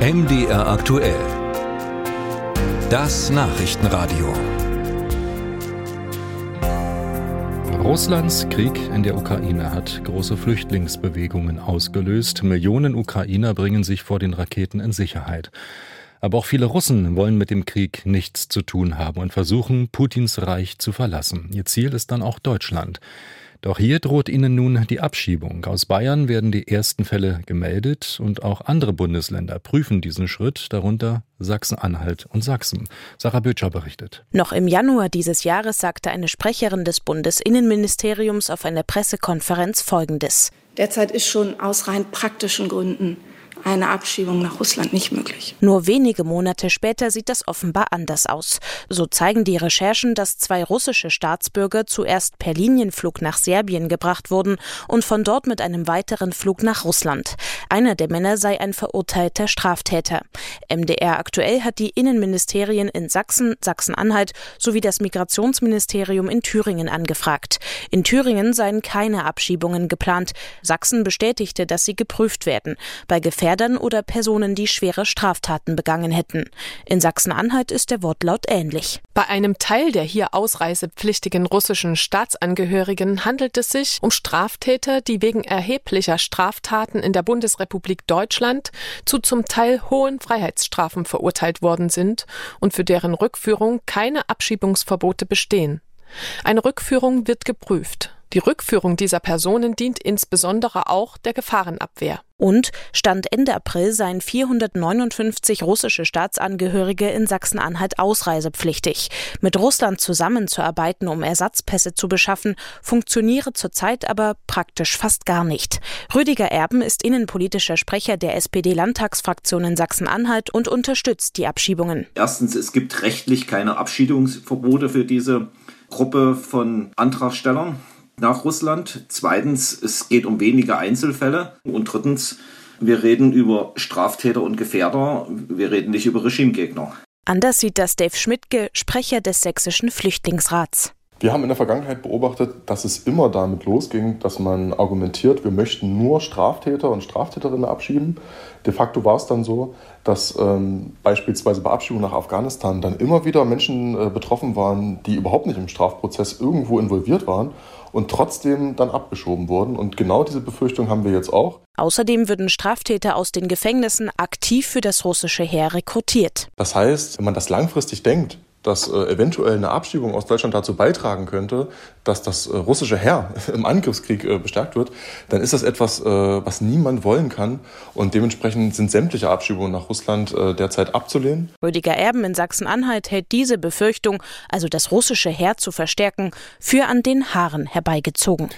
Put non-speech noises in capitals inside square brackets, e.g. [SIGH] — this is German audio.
MDR aktuell. Das Nachrichtenradio. Russlands Krieg in der Ukraine hat große Flüchtlingsbewegungen ausgelöst. Millionen Ukrainer bringen sich vor den Raketen in Sicherheit. Aber auch viele Russen wollen mit dem Krieg nichts zu tun haben und versuchen, Putins Reich zu verlassen. Ihr Ziel ist dann auch Deutschland. Doch hier droht ihnen nun die Abschiebung. Aus Bayern werden die ersten Fälle gemeldet und auch andere Bundesländer prüfen diesen Schritt, darunter Sachsen-Anhalt und Sachsen. Sarah Bötscher berichtet. Noch im Januar dieses Jahres sagte eine Sprecherin des Bundesinnenministeriums auf einer Pressekonferenz Folgendes. Derzeit ist schon aus rein praktischen Gründen eine Abschiebung nach Russland nicht möglich. Nur wenige Monate später sieht das offenbar anders aus. So zeigen die Recherchen, dass zwei russische Staatsbürger zuerst per Linienflug nach Serbien gebracht wurden und von dort mit einem weiteren Flug nach Russland. Einer der Männer sei ein verurteilter Straftäter. MDR aktuell hat die Innenministerien in Sachsen, Sachsen-Anhalt sowie das Migrationsministerium in Thüringen angefragt. In Thüringen seien keine Abschiebungen geplant. Sachsen bestätigte, dass sie geprüft werden. Bei Gefährdung Gefährdern oder Personen, die schwere Straftaten begangen hätten. In Sachsen-Anhalt ist der Wortlaut ähnlich. Bei einem Teil der hier ausreisepflichtigen russischen Staatsangehörigen handelt es sich um Straftäter, die wegen erheblicher Straftaten in der Bundesrepublik Deutschland zu zum Teil hohen Freiheitsstrafen verurteilt worden sind und für deren Rückführung keine Abschiebungsverbote bestehen. Eine Rückführung wird geprüft. Die Rückführung dieser Personen dient insbesondere auch der Gefahrenabwehr. Und Stand Ende April seien 459 russische Staatsangehörige in Sachsen-Anhalt ausreisepflichtig. Mit Russland zusammenzuarbeiten, um Ersatzpässe zu beschaffen, funktioniere zurzeit aber praktisch fast gar nicht. Rüdiger Erben ist innenpolitischer Sprecher der SPD-Landtagsfraktion in Sachsen-Anhalt und unterstützt die Abschiebungen. Erstens, es gibt rechtlich keine Abschiebungsverbote für diese Gruppe von Antragstellern nach Russland. Zweitens, es geht um wenige Einzelfälle. Und drittens, wir reden über Straftäter und Gefährder. Wir reden nicht über Regimegegner. Anders sieht das Dave Schmidtke, Sprecher des Sächsischen Flüchtlingsrats. Wir haben in der Vergangenheit beobachtet, dass es immer damit losging, dass man argumentiert, wir möchten nur Straftäter und Straftäterinnen abschieben. De facto war es dann so, dass ähm, beispielsweise bei Abschiebung nach Afghanistan dann immer wieder Menschen äh, betroffen waren, die überhaupt nicht im Strafprozess irgendwo involviert waren und trotzdem dann abgeschoben wurden. Und genau diese Befürchtung haben wir jetzt auch. Außerdem würden Straftäter aus den Gefängnissen aktiv für das russische Heer rekrutiert. Das heißt, wenn man das langfristig denkt, dass äh, eventuell eine Abschiebung aus Deutschland dazu beitragen könnte, dass das äh, russische Heer [LAUGHS] im Angriffskrieg äh, bestärkt wird, dann ist das etwas, äh, was niemand wollen kann. Und dementsprechend sind sämtliche Abschiebungen nach Russland äh, derzeit abzulehnen. Rüdiger Erben in Sachsen-Anhalt hält diese Befürchtung, also das russische Heer zu verstärken, für an den Haaren herbeigezogen.